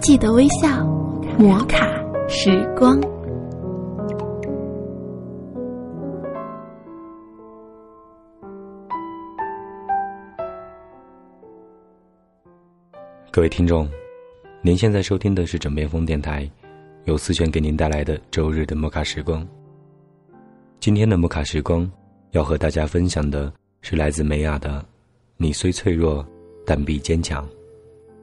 记得微笑，摩卡时光。各位听众，您现在收听的是枕边风电台，由思璇给您带来的周日的摩卡时光。今天的摩卡时光要和大家分享的是来自梅亚的“你虽脆弱，但必坚强”，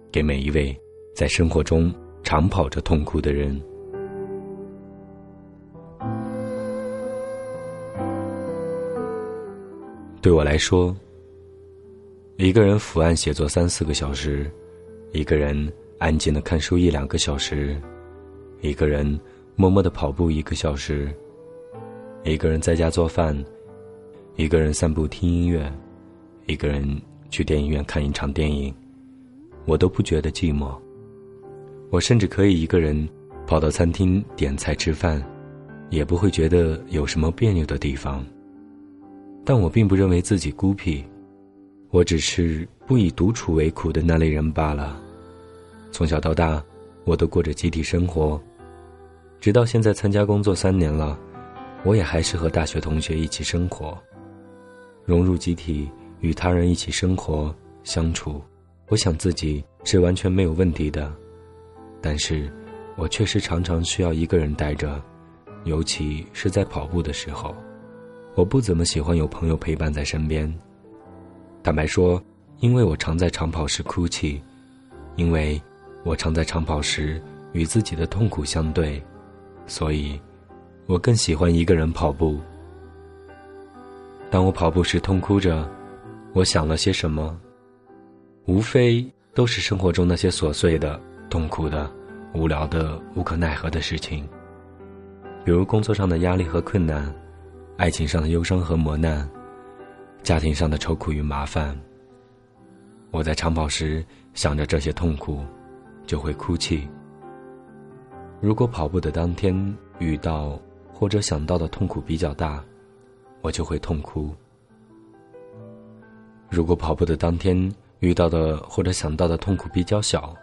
给每一位在生活中长跑着痛苦的人。对我来说，一个人伏案写作三四个小时。一个人安静的看书一两个小时，一个人默默的跑步一个小时，一个人在家做饭，一个人散步听音乐，一个人去电影院看一场电影，我都不觉得寂寞。我甚至可以一个人跑到餐厅点菜吃饭，也不会觉得有什么别扭的地方。但我并不认为自己孤僻，我只是不以独处为苦的那类人罢了。从小到大，我都过着集体生活，直到现在参加工作三年了，我也还是和大学同学一起生活。融入集体，与他人一起生活相处，我想自己是完全没有问题的。但是，我确实常常需要一个人待着，尤其是在跑步的时候，我不怎么喜欢有朋友陪伴在身边。坦白说，因为我常在长跑时哭泣，因为。我常在长跑时与自己的痛苦相对，所以，我更喜欢一个人跑步。当我跑步时痛哭着，我想了些什么？无非都是生活中那些琐碎的、痛苦的、无聊的、无可奈何的事情，比如工作上的压力和困难，爱情上的忧伤和磨难，家庭上的愁苦与麻烦。我在长跑时想着这些痛苦。就会哭泣。如果跑步的当天遇到或者想到的痛苦比较大，我就会痛哭；如果跑步的当天遇到的或者想到的痛苦比较小，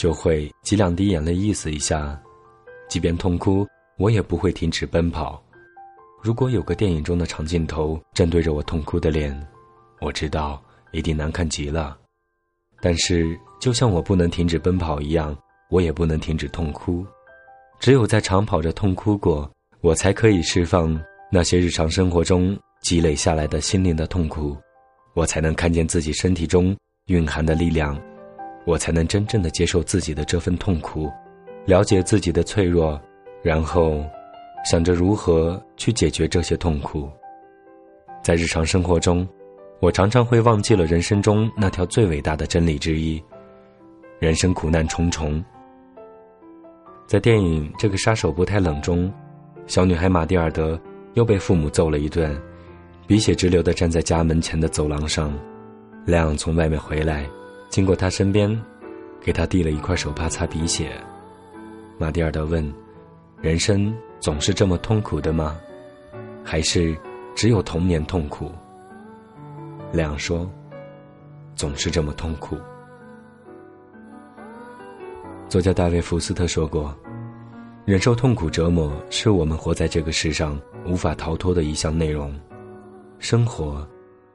就会挤两滴眼泪意思一下。即便痛哭，我也不会停止奔跑。如果有个电影中的长镜头正对着我痛哭的脸，我知道一定难看极了。但是。就像我不能停止奔跑一样，我也不能停止痛哭。只有在长跑着痛哭过，我才可以释放那些日常生活中积累下来的心灵的痛苦，我才能看见自己身体中蕴含的力量，我才能真正的接受自己的这份痛苦，了解自己的脆弱，然后想着如何去解决这些痛苦。在日常生活中，我常常会忘记了人生中那条最伟大的真理之一。人生苦难重重，在电影《这个杀手不太冷》中，小女孩玛蒂尔德又被父母揍了一顿，鼻血直流的站在家门前的走廊上。亮从外面回来，经过他身边，给他递了一块手帕擦鼻血。马蒂尔德问：“人生总是这么痛苦的吗？还是只有童年痛苦？”亮说：“总是这么痛苦。”作家大卫·福斯特说过：“忍受痛苦折磨是我们活在这个世上无法逃脱的一项内容。生活，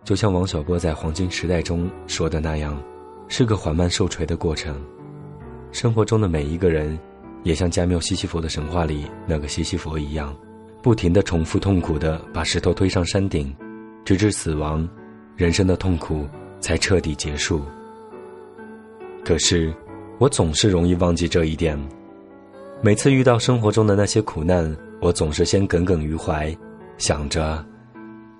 就像王小波在《黄金时代》中说的那样，是个缓慢受锤的过程。生活中的每一个人，也像加缪西西弗的神话里那个西西弗一样，不停地重复痛苦地把石头推上山顶，直至死亡，人生的痛苦才彻底结束。可是。”我总是容易忘记这一点。每次遇到生活中的那些苦难，我总是先耿耿于怀，想着：“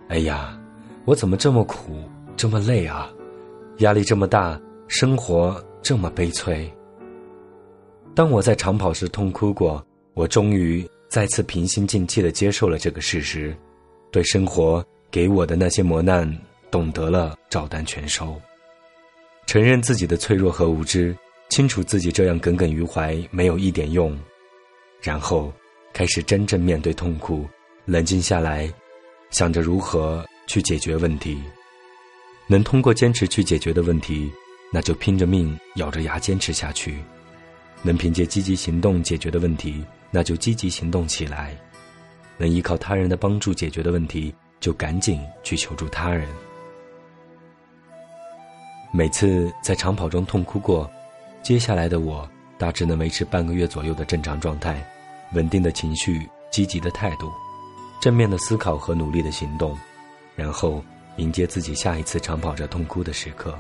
哎呀，我怎么这么苦，这么累啊？压力这么大，生活这么悲催。”当我在长跑时痛哭过，我终于再次平心静气的接受了这个事实，对生活给我的那些磨难懂得了照单全收，承认自己的脆弱和无知。清楚自己这样耿耿于怀没有一点用，然后开始真正面对痛苦，冷静下来，想着如何去解决问题。能通过坚持去解决的问题，那就拼着命咬着牙坚持下去。能凭借积极行动解决的问题，那就积极行动起来；能依靠他人的帮助解决的问题，就赶紧去求助他人。每次在长跑中痛哭过，接下来的我大致能维持半个月左右的正常状态，稳定的情绪，积极的态度，正面的思考和努力的行动，然后迎接自己下一次长跑着痛哭的时刻。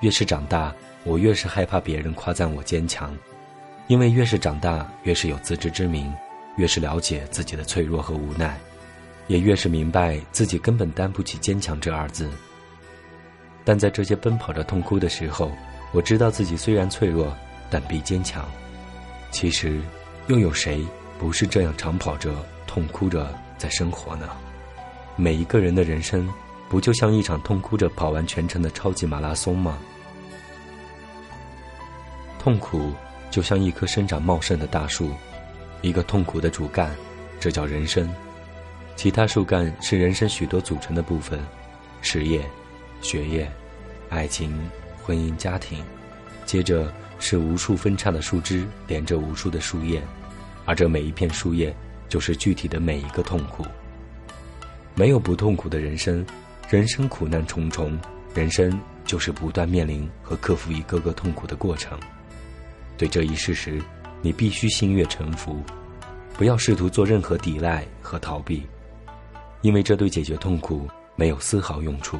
越是长大，我越是害怕别人夸赞我坚强，因为越是长大，越是有自知之明，越是了解自己的脆弱和无奈，也越是明白自己根本担不起坚强这二字。但在这些奔跑着痛哭的时候，我知道自己虽然脆弱，但必坚强。其实，又有谁不是这样长跑着、痛哭着在生活呢？每一个人的人生，不就像一场痛哭着跑完全程的超级马拉松吗？痛苦就像一棵生长茂盛的大树，一个痛苦的主干，这叫人生；其他树干是人生许多组成的部分，事业。学业、爱情、婚姻、家庭，接着是无数分叉的树枝连着无数的树叶，而这每一片树叶就是具体的每一个痛苦。没有不痛苦的人生，人生苦难重重，人生就是不断面临和克服一个个痛苦的过程。对这一事实，你必须心悦诚服，不要试图做任何抵赖和逃避，因为这对解决痛苦没有丝毫用处。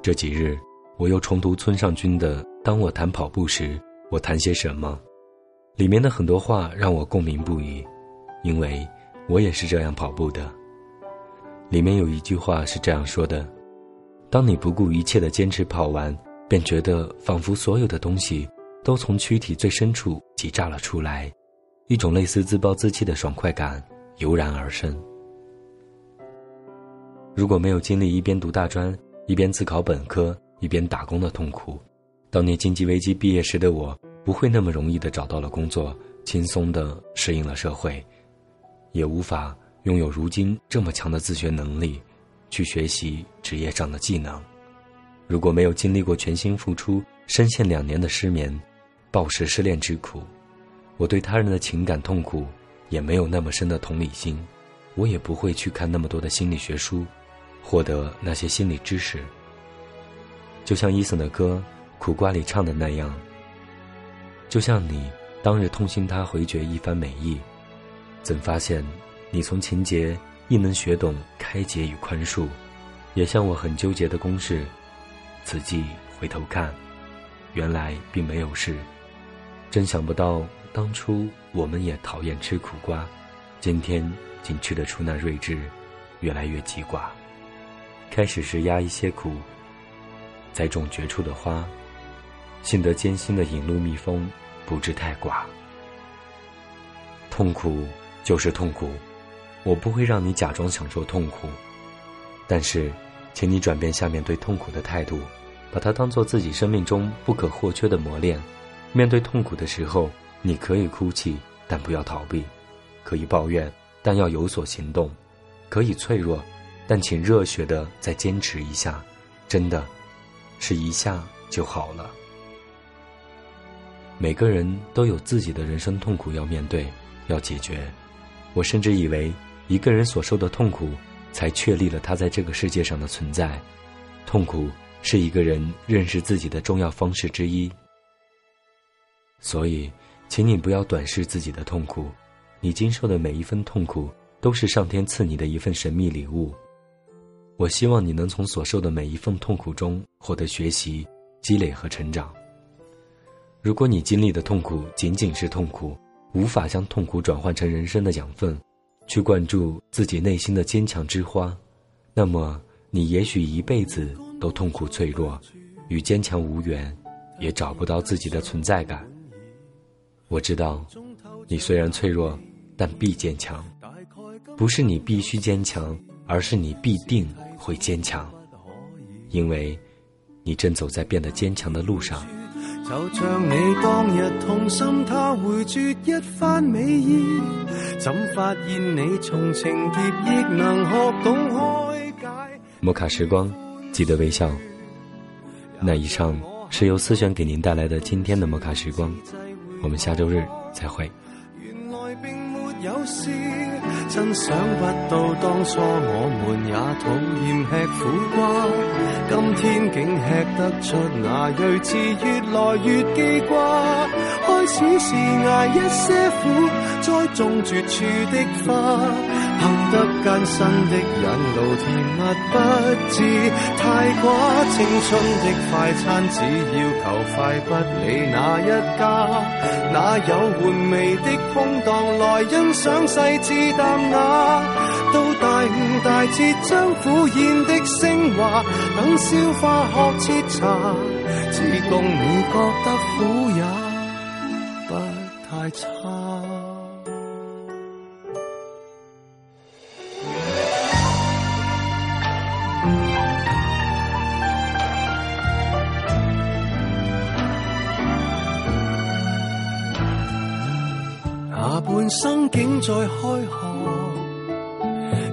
这几日，我又重读村上君的《当我谈跑步时，我谈些什么》，里面的很多话让我共鸣不已，因为我也是这样跑步的。里面有一句话是这样说的：“当你不顾一切的坚持跑完，便觉得仿佛所有的东西都从躯体最深处挤炸了出来，一种类似自暴自弃的爽快感油然而生。”如果没有经历一边读大专，一边自考本科，一边打工的痛苦。当年经济危机毕业时的我，不会那么容易的找到了工作，轻松的适应了社会，也无法拥有如今这么强的自学能力，去学习职业上的技能。如果没有经历过全心付出、深陷两年的失眠、暴食失恋之苦，我对他人的情感痛苦也没有那么深的同理心，我也不会去看那么多的心理学书。获得那些心理知识，就像伊森的歌《苦瓜》里唱的那样。就像你当日痛心他回绝一番美意，怎发现你从情节亦能学懂开解与宽恕？也像我很纠结的公式，此际回头看，原来并没有事。真想不到当初我们也讨厌吃苦瓜，今天竟吃得出那睿智，越来越记挂。开始时压一些苦，栽种绝处的花，幸得艰辛的引路蜜蜂不致太寡。痛苦就是痛苦，我不会让你假装享受痛苦，但是，请你转变下面对痛苦的态度，把它当做自己生命中不可或缺的磨练。面对痛苦的时候，你可以哭泣，但不要逃避；可以抱怨，但要有所行动；可以脆弱。但请热血的再坚持一下，真的，是一下就好了。每个人都有自己的人生痛苦要面对，要解决。我甚至以为，一个人所受的痛苦，才确立了他在这个世界上的存在。痛苦是一个人认识自己的重要方式之一。所以，请你不要短视自己的痛苦，你经受的每一分痛苦，都是上天赐你的一份神秘礼物。我希望你能从所受的每一份痛苦中获得学习、积累和成长。如果你经历的痛苦仅仅是痛苦，无法将痛苦转换成人生的养分，去灌注自己内心的坚强之花，那么你也许一辈子都痛苦脆弱，与坚强无缘，也找不到自己的存在感。我知道，你虽然脆弱，但必坚强。不是你必须坚强，而是你必定。会坚强，因为你正走在变得坚强的路上。就像你当日痛心，他回绝一番美意，怎发现你从情劫亦能学懂开解？摩卡时光，记得微笑，那以上是由思璇给您带来的今天的摩卡时光，我们下周日再会。有事。真想不到当初我们也讨厌吃苦瓜，今天竟吃得出那睿智，越来越记挂。开始是挨一些苦，栽种绝处的花，行得艰辛的引路，甜蜜不知太寡。青春的快餐，只要求快，不理哪一家，哪有玩味的空档来欣赏细致淡雅？到大悟大彻，将苦咽的升华，等消化学彻茶，只供你觉得苦也不。太差。人生竟在开学，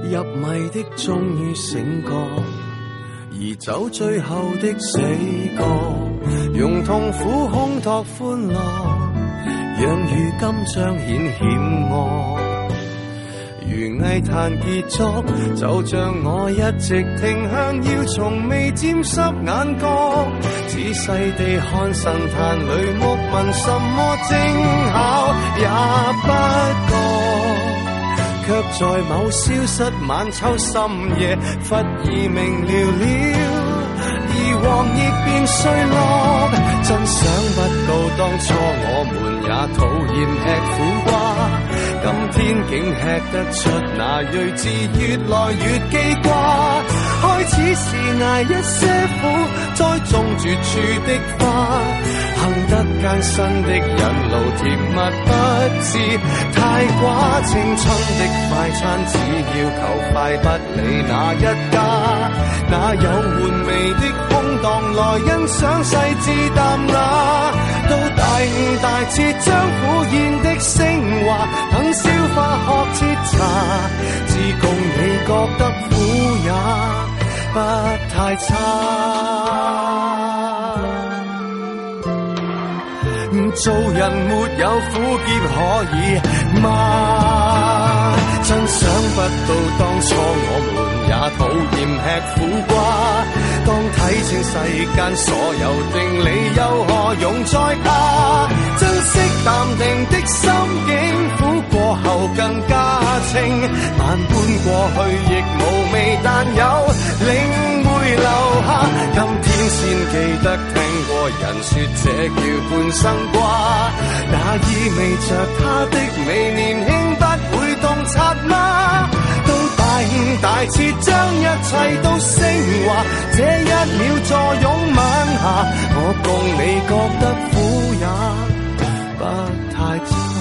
入迷的终于醒觉，而走最后的死角，用痛苦烘托欢乐。让如今彰显险恶，如艺坛结束，就像我一直停向，要从未沾湿眼角，仔细地看神坛里木纹，什么正巧也不觉，却在某消失晚秋深夜，忽而明了了。而黄叶便碎落，真想不到当初我们也讨厌吃苦瓜，今天竟吃得出那睿智，越来越记挂。开始是挨一些苦，栽种绝处的花，行得艰辛的引路，甜蜜不知太寡。青春的快餐，只要求快，不理哪一家，哪有玩味的？空档来欣赏细致淡雅，到大悟大彻将苦咽的升华，等消化学彻茶，只共你觉得苦也不太差。做人没有苦涩可以吗？真想不到当初我们也讨厌吃苦瓜。当睇清世间所有定理，又何用再怕？珍惜淡定的心境，苦过后更加清。万般过去亦无味，但有领会留下。今天先记得听过人说，这叫半生瓜。那意味着他的美年轻不会洞察吗大彻将一切都升华，这一秒坐拥晚霞，我共你觉得苦也不太差。